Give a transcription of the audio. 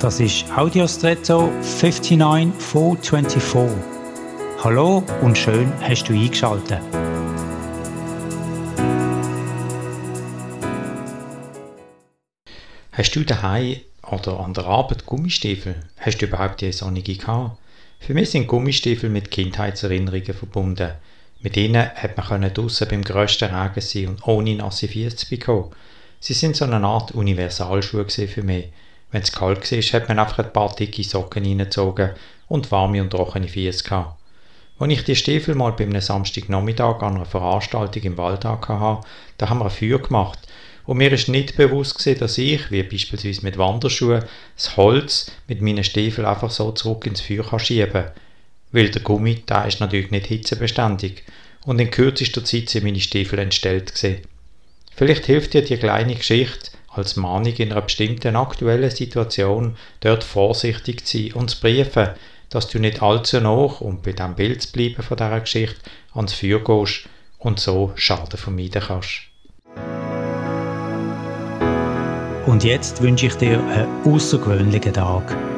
Das ist Audiostretto 59424. Hallo und schön hast du eingeschaltet. Hast du daheim oder an der Arbeit Gummistiefel? Hast du überhaupt die sonnige gehabt? Für mich sind Gummistiefel mit Kindheitserinnerungen verbunden. Mit ihnen hat man draussen beim grössten Regen sein und ohne nasse Füße zu bekommen. Sie sind so eine Art Universalschuhe für mich. Wenn es kalt war, hat man einfach ein paar dicke Socken reingezogen und warme und trockene Füße gehabt. Als ich die Stiefel mal bei einem Samstagnachmittag an einer Veranstaltung im Wald hatte, da haben wir ein Feuer gemacht. Und mir ist nicht bewusst gewesen, dass ich, wie beispielsweise mit Wanderschuhen, das Holz mit meinen Stiefeln einfach so zurück ins Feuer kann schieben kann. Weil der Gummi, da ist natürlich nicht hitzebeständig. Und in kürzester Zeit sind meine Stiefel entstellt gewesen. Vielleicht hilft dir die kleine Geschichte, als Mahnung in einer bestimmten aktuellen Situation dort vorsichtig zu sein und zu briefen, dass du nicht allzu noch, um bei dem Bild zu bleiben von dieser Geschichte, ans Feuer gehst und so Schaden vermeiden kannst. Und jetzt wünsche ich dir einen außergewöhnlichen Tag.